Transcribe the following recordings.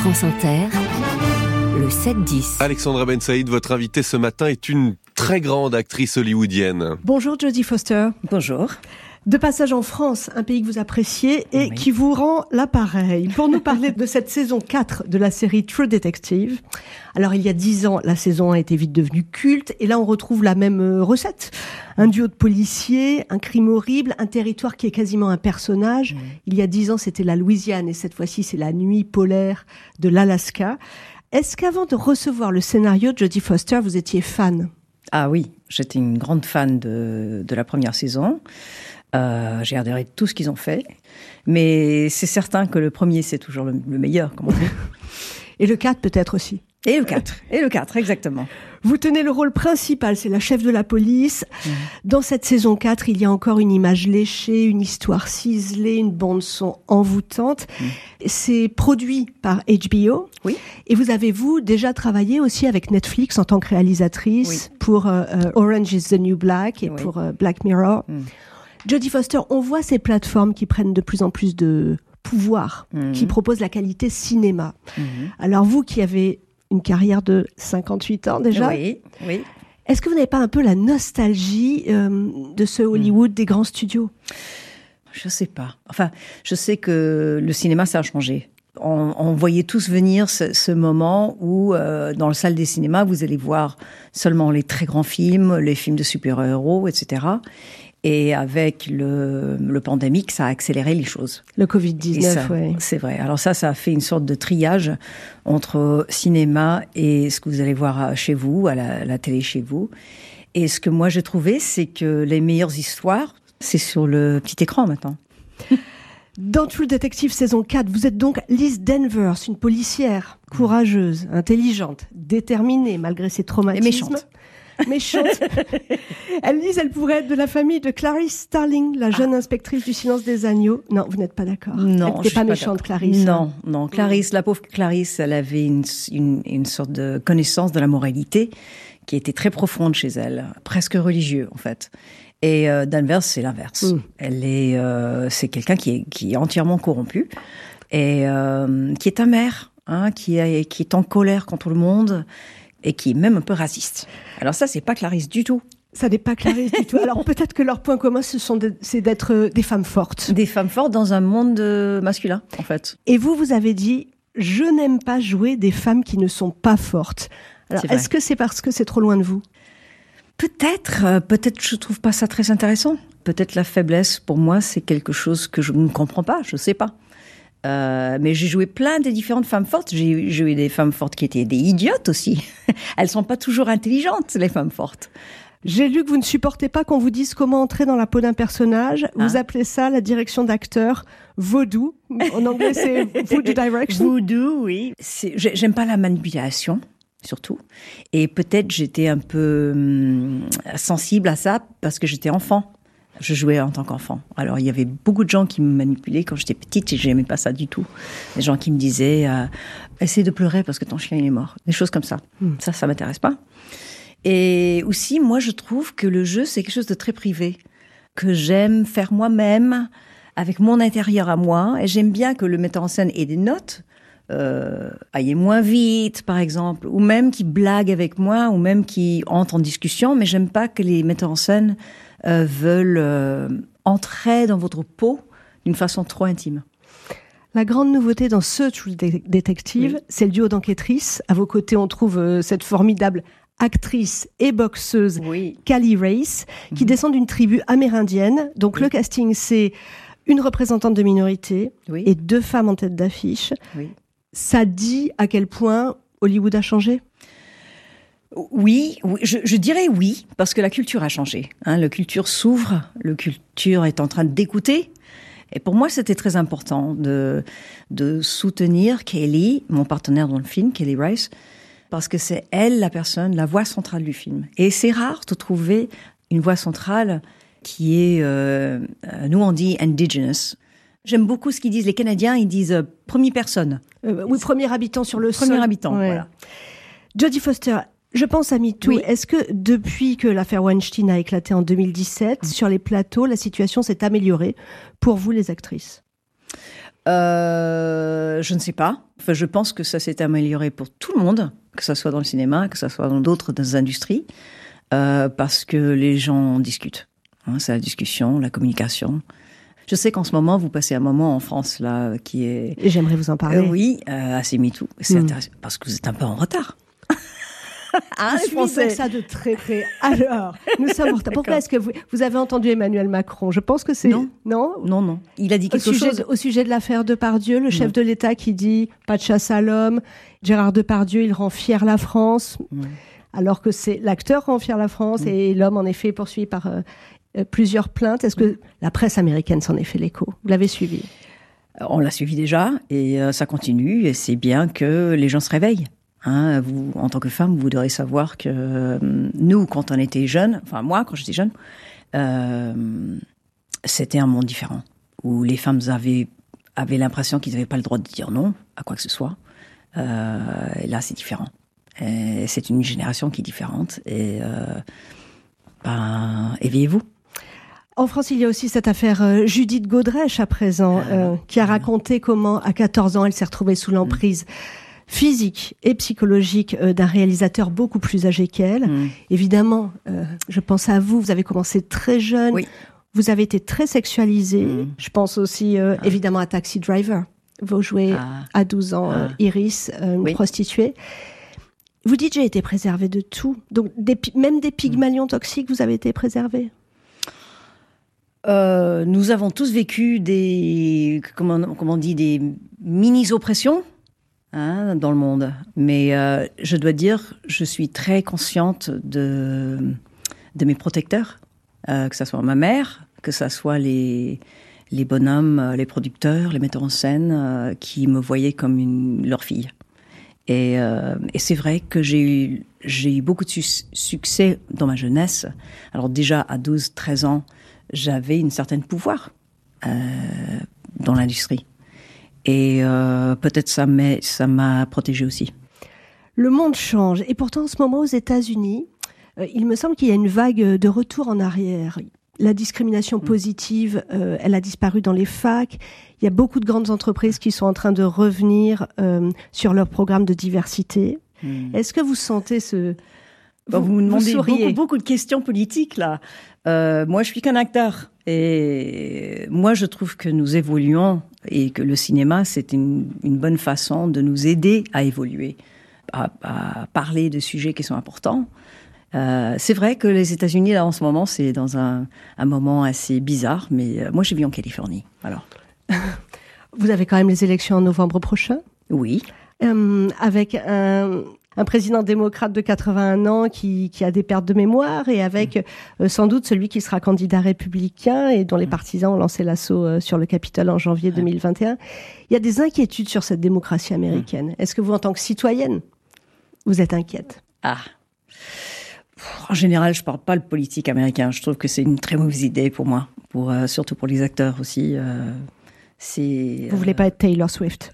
France Inter, le 7-10. Alexandra Ben Saïd, votre invitée ce matin est une très grande actrice hollywoodienne. Bonjour Jodie Foster. Bonjour. De passage en France, un pays que vous appréciez et qui vous rend l'appareil. Pour nous parler de cette saison 4 de la série True Detective. Alors il y a dix ans, la saison a été vite devenue culte et là on retrouve la même euh, recette. Un duo de policiers, un crime horrible, un territoire qui est quasiment un personnage. Il y a dix ans c'était la Louisiane et cette fois-ci c'est la nuit polaire de l'Alaska. Est-ce qu'avant de recevoir le scénario de Jodie Foster, vous étiez fan? Ah oui, j'étais une grande fan de, de la première saison. Euh, j'ai adoré tout ce qu'ils ont fait. Mais c'est certain que le premier, c'est toujours le, le meilleur, comme on dit. Et le 4 peut-être aussi. Et le 4. Et le 4, exactement. Vous tenez le rôle principal, c'est la chef de la police. Dans cette saison 4, il y a encore une image léchée, une histoire ciselée, une bande son envoûtante. C'est produit par HBO. Oui. Et vous avez, vous, déjà travaillé aussi avec Netflix en tant que réalisatrice Oui. pour euh, euh, Orange is the New Black et Oui. pour euh, Black Mirror. Mm. Jodie Foster, on voit ces plateformes qui prennent de plus en plus de pouvoir, Mhm. qui proposent la qualité cinéma. Mhm. Alors vous qui avez une carrière de 58 ans déjà, Oui, oui. est-ce que vous n'avez pas un peu la nostalgie euh, de ce Hollywood des grands studios? Je sais pas. Enfin, je sais que le cinéma, ça a changé. On, on voyait tous venir ce, ce moment où, euh, dans la salle des cinémas, vous allez voir seulement les très grands films, les films de super-héros, etc. Et avec le, le pandémique, ça a accéléré les choses. Le Et Covid-19, ça, ouais. C'est vrai. Alors ça, ça a fait une sorte de triage entre cinéma et ce que vous allez voir chez vous, à la, la télé chez vous. Et ce que moi j'ai trouvé, c'est que les meilleures histoires, c'est sur le petit écran maintenant. Dans True Detective saison 4, vous êtes donc Liz Danvers, une policière courageuse, intelligente, déterminée malgré ses traumatismes. Et méchante. Méchante. elle Liz, elle pourrait être de la famille de Clarice Starling, la jeune inspectrice du silence des agneaux. Non, vous n'êtes pas d'accord. Non, Elle je suis pas méchante, d'accord. Clarice. hein. Non, non. Clarisse, la pauvre Clarisse, elle avait une, une, une sorte de connaissance de la moralité qui était très profonde chez elle, presque religieux en fait. Et euh, Danvers, c'est l'inverse. Mm. Elle est, euh, c'est quelqu'un qui est, qui est entièrement corrompu et euh, qui est amer, hein, qui, est, qui est en colère contre le monde et qui est même un peu raciste. Alors ça, c'est pas Clarisse du tout. Ça n'est pas Clarice du tout. Alors peut-être que leur point commun, ce sont de- c'est d'être euh, des femmes fortes. Des femmes fortes dans un monde euh, masculin, en fait. Et vous, vous avez dit, je n'aime pas jouer des femmes qui ne sont pas fortes. Alors, est-ce que c'est parce que c'est trop loin de vous? Peut-être, euh, peut-être je trouve pas ça très intéressant. Peut-être la faiblesse pour moi c'est quelque chose que je ne comprends pas, je sais pas. Euh, mais j'ai joué plein de différentes femmes fortes. J'ai joué des femmes fortes qui étaient des idiotes aussi. Elles sont pas toujours intelligentes les femmes fortes. J'ai lu que vous ne supportez pas qu'on vous dise comment entrer dans la peau d'un personnage. Vous Ah. appelez ça la direction d'acteur vaudou. En anglais, c'est voodoo direction. Voodoo, oui. J'aime pas la manipulation, surtout. Et peut-être j'étais un peu hum, sensible à ça parce que j'étais enfant. Je jouais en tant qu'enfant. Alors il y avait beaucoup de gens qui me manipulaient quand j'étais petite et j'aimais pas ça du tout. Des gens qui me disaient euh, essaie de pleurer parce que ton chien il est mort. Des choses comme ça. Ça, ça m'intéresse pas. Et aussi, moi, je trouve que le jeu, c'est quelque chose de très privé, que j'aime faire moi-même, avec mon intérieur à moi. Et j'aime bien que le metteur en scène ait des notes, euh, aille moins vite, par exemple, ou même qui blague avec moi, ou même qui entre en discussion. Mais j'aime pas que les metteurs en scène euh, veulent euh, entrer dans votre peau d'une façon trop intime. La grande nouveauté dans ce True Detective, Oui. c'est le duo d'enquêtrices. À vos côtés, on trouve euh, cette formidable actrice et boxeuse Oui. Callie Race, Mhm. qui descend d'une tribu amérindienne. Donc le casting, c'est une représentante de minorité Oui. et deux femmes en tête d'affiche. Ça dit à quel point Hollywood a changé? Oui, oui, je, je dirais oui, parce que la culture a changé. Hein, la culture s'ouvre, la culture est en train d'écouter. Et pour moi, c'était très important de, de soutenir Kelly, mon partenaire dans le film, Kelly Rice, parce que c'est elle la personne, la voix centrale du film. Et c'est rare de trouver une voix centrale qui est, euh, nous on dit indigenous. J'aime beaucoup ce qu'ils disent les Canadiens, ils disent euh, première personne, Euh, Oui, premier habitant sur le premier sol. habitant. Ouais. Voilà. Jodie Foster, je pense à MeToo. Oui. Est-ce que depuis que l'affaire Weinstein a éclaté en 2017, sur les plateaux, la situation s'est améliorée pour vous les actrices? Euh, Je ne sais pas. Enfin, je pense que ça s'est amélioré pour tout le monde, que ce soit dans le cinéma, que ce soit dans d'autres industries, euh, parce que les gens discutent. Hein, c'est la discussion, la communication. Je sais qu'en ce moment, vous passez un moment en France là qui est. J'aimerais vous en parler. Euh, oui, assez MeToo. C'est mm. intéressant parce que vous êtes un peu en retard. Les Français. ça de très près. Alors, nous sommes. Pourquoi est-ce que vous, vous avez entendu Emmanuel Macron? Je pense que c'est non, non, non, non. Il a dit quelque au sujet, chose au sujet de l'affaire Depardieu, le chef de l'État qui dit pas de chasse à l'homme. Gérard Depardieu, il rend fier la France. Alors que c'est l'acteur rend fier la France et l'homme en effet poursuivi par euh, euh, plusieurs plaintes. Est-ce que la presse américaine s'en est fait l'écho? Vous l'avez suivi? On l'a suivi déjà et euh, ça continue et c'est bien que les gens se réveillent. Hein, vous, en tant que femme, vous devrez savoir que nous, quand on était jeunes, enfin moi, quand j'étais jeune, c'était un monde différent où les femmes avaient avaient l'impression qu'ils n'avaient pas le droit de dire non à quoi que ce soit. et là, c'est différent. C'est une génération qui est différente et ben, éveillez-vous. En France, il y a aussi cette affaire euh, Judith Godrèche à présent, ah, euh, qui a raconté comment, à 14 ans, elle s'est retrouvée sous l'emprise physique et psychologique euh, d'un réalisateur beaucoup plus âgé qu'elle. Mm. Évidemment, je pense à vous, vous avez commencé très jeune, vous avez été très sexualisée. Mm. Je pense aussi ah. évidemment à Taxi Driver. Vous jouez ah. à 12 ans Iris, une prostituée. Vous dites j'ai été préservée de tout. Donc même des pygmalions toxiques, vous avez été préservée? Euh, nous avons tous vécu des, comment, on dit, des mini-oppressions hein, dans le monde. Mais euh, je dois dire, je suis très consciente de, de mes protecteurs, euh, que ce soit ma mère, que ce soit les, les bonhommes, les producteurs, les metteurs en scène, qui me voyaient comme une, leur fille. Et, et c'est vrai que j'ai eu, j'ai eu beaucoup de succès dans ma jeunesse. Alors déjà, à 12, 13 ans, j'avais une certaine pouvoir euh, dans l'industrie. Et euh, peut-être ça m'a ça m'a protégé aussi. Le monde change et pourtant en ce moment aux États-Unis, euh, il me semble qu'il y a une vague de retour en arrière. La discrimination mm. positive, euh, elle a disparu dans les facs. Il y a beaucoup de grandes entreprises qui sont en train de revenir euh, sur leur programme de diversité. Mm. Est-ce que vous sentez ce vous, vous, me demandez beaucoup, beaucoup, de questions politiques là. Euh, moi, je suis qu'un acteur. Et moi, je trouve que nous évoluons et que le cinéma, c'est une, bonne façon de nous aider à évoluer, à, parler de sujets qui sont importants. Euh, c'est vrai que les États-Unis, là, en ce moment, c'est dans un, moment assez bizarre, mais euh, moi, j'ai vis en Californie. Alors. Vous avez quand même les élections en novembre prochain? Oui. avec un, un président démocrate de 81 ans qui, qui a des pertes de mémoire et avec euh, sans doute celui qui sera candidat républicain et dont les mm. partisans ont lancé l'assaut euh, sur le Capitole en janvier 2021. Il y a des inquiétudes sur cette démocratie américaine. Mm. Est-ce que vous, en tant que citoyenne, vous êtes inquiète? Ah. En général, je parle pas le politique américain. Je trouve que c'est une très mauvaise idée pour moi, pour euh, surtout pour les acteurs aussi. c'est. Vous voulez pas être Taylor Swift?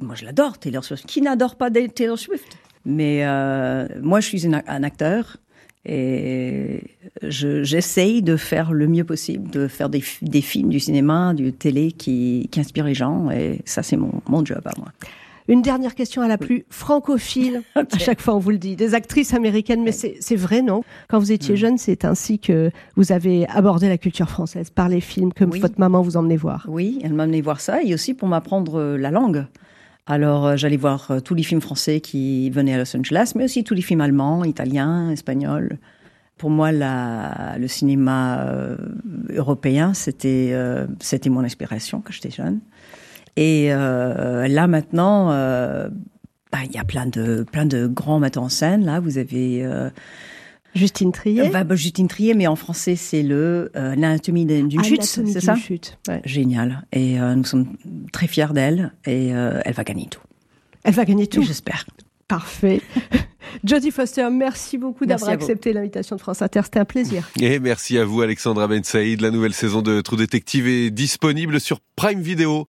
Moi, je l'adore, Taylor Swift. Qui n'adore pas Taylor Swift? Mais euh, moi, je suis un acteur et j'essaye de faire le mieux possible, de faire des, des, films, du cinéma, du télé qui, qui inspirent les gens. Et ça, c'est mon, mon job à moi. Une dernière question à la plus francophile. À chaque fois, on vous le dit. Des actrices américaines, mais c'est vrai, non? Quand vous étiez mm. jeune, c'est ainsi que vous avez abordé la culture française par les films que votre maman vous emmenait voir. Oui, elle m'emmenait voir ça et aussi pour m'apprendre la langue. Alors euh, j'allais voir euh, tous les films français qui venaient à Los Angeles, mais aussi tous les films allemands, italiens, espagnols. Pour moi, la, le cinéma euh, européen, c'était c'était mon inspiration quand j'étais jeune. Et là maintenant, bah, il y a plein de plein de grands metteurs en scène. Là, vous avez Justine Trier? Bah, bah, Justine Trier, mais en français, c'est le euh, l'anatomie d'une chute, c'est ça? chute, ouais. Génial. Et euh, nous sommes très fiers d'elle et euh, elle va gagner tout. Elle va gagner tout J'espère. Parfait. Jodie Foster, merci beaucoup d'avoir accepté l'invitation de France Inter. C'était un plaisir. Et merci à vous, Alexandra Ben Saïd. La nouvelle saison de True Detective est disponible sur Prime Video.